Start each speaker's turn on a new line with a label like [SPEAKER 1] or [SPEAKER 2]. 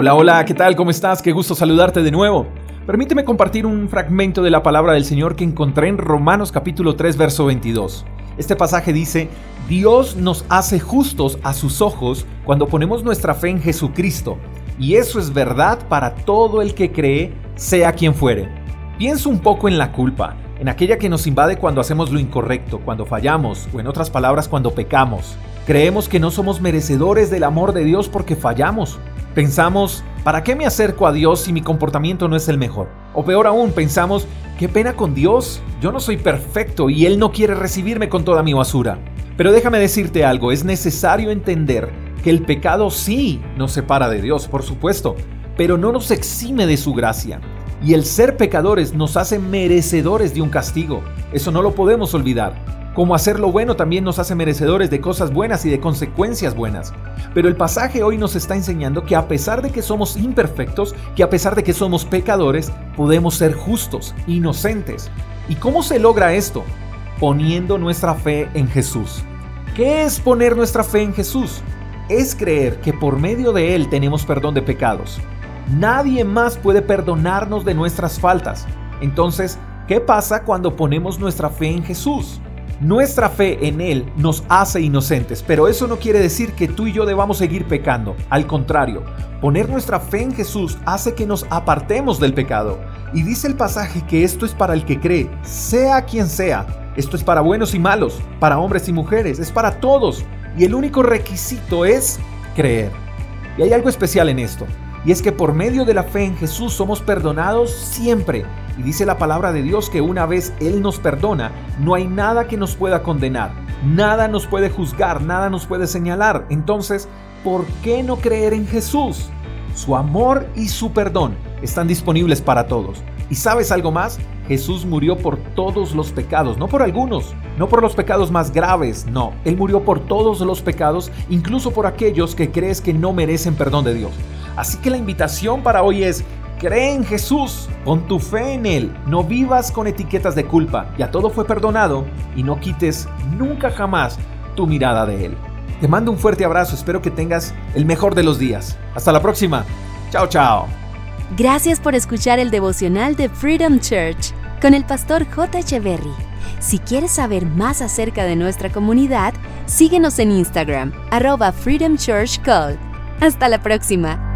[SPEAKER 1] Hola, hola, ¿qué tal? ¿Cómo estás? Qué gusto saludarte de nuevo. Permíteme compartir un fragmento de la palabra del Señor que encontré en Romanos capítulo 3, verso 22. Este pasaje dice, Dios nos hace justos a sus ojos cuando ponemos nuestra fe en Jesucristo, y eso es verdad para todo el que cree, sea quien fuere. Pienso un poco en la culpa, en aquella que nos invade cuando hacemos lo incorrecto, cuando fallamos, o en otras palabras, cuando pecamos. Creemos que no somos merecedores del amor de Dios porque fallamos. Pensamos, ¿para qué me acerco a Dios si mi comportamiento no es el mejor? O peor aún, pensamos, qué pena con Dios, yo no soy perfecto y Él no quiere recibirme con toda mi basura. Pero déjame decirte algo, es necesario entender que el pecado sí nos separa de Dios, por supuesto, pero no nos exime de su gracia. Y el ser pecadores nos hace merecedores de un castigo. Eso no lo podemos olvidar. Como hacer lo bueno también nos hace merecedores de cosas buenas y de consecuencias buenas. Pero el pasaje hoy nos está enseñando que a pesar de que somos imperfectos, que a pesar de que somos pecadores, podemos ser justos, inocentes. ¿Y cómo se logra esto? Poniendo nuestra fe en Jesús. ¿Qué es poner nuestra fe en Jesús? Es creer que por medio de Él tenemos perdón de pecados. Nadie más puede perdonarnos de nuestras faltas. Entonces, ¿qué pasa cuando ponemos nuestra fe en Jesús? Nuestra fe en Él nos hace inocentes, pero eso no quiere decir que tú y yo debamos seguir pecando. Al contrario, poner nuestra fe en Jesús hace que nos apartemos del pecado. Y dice el pasaje que esto es para el que cree, sea quien sea. Esto es para buenos y malos, para hombres y mujeres, es para todos. Y el único requisito es creer. Y hay algo especial en esto. Y es que por medio de la fe en Jesús somos perdonados siempre. Y dice la palabra de Dios que una vez Él nos perdona, no hay nada que nos pueda condenar, nada nos puede juzgar, nada nos puede señalar. Entonces, ¿por qué no creer en Jesús? Su amor y su perdón están disponibles para todos. ¿Y sabes algo más? Jesús murió por todos los pecados, no por algunos, no por los pecados más graves, no. Él murió por todos los pecados, incluso por aquellos que crees que no merecen perdón de Dios. Así que la invitación para hoy es, cree en Jesús, pon tu fe en Él, no vivas con etiquetas de culpa, ya todo fue perdonado y no quites nunca jamás tu mirada de Él. Te mando un fuerte abrazo, espero que tengas el mejor de los días. Hasta la próxima. Chao, chao.
[SPEAKER 2] Gracias por escuchar el devocional de Freedom Church con el pastor J. Echeverry. Si quieres saber más acerca de nuestra comunidad, síguenos en Instagram, arroba Freedom Church Call. Hasta la próxima.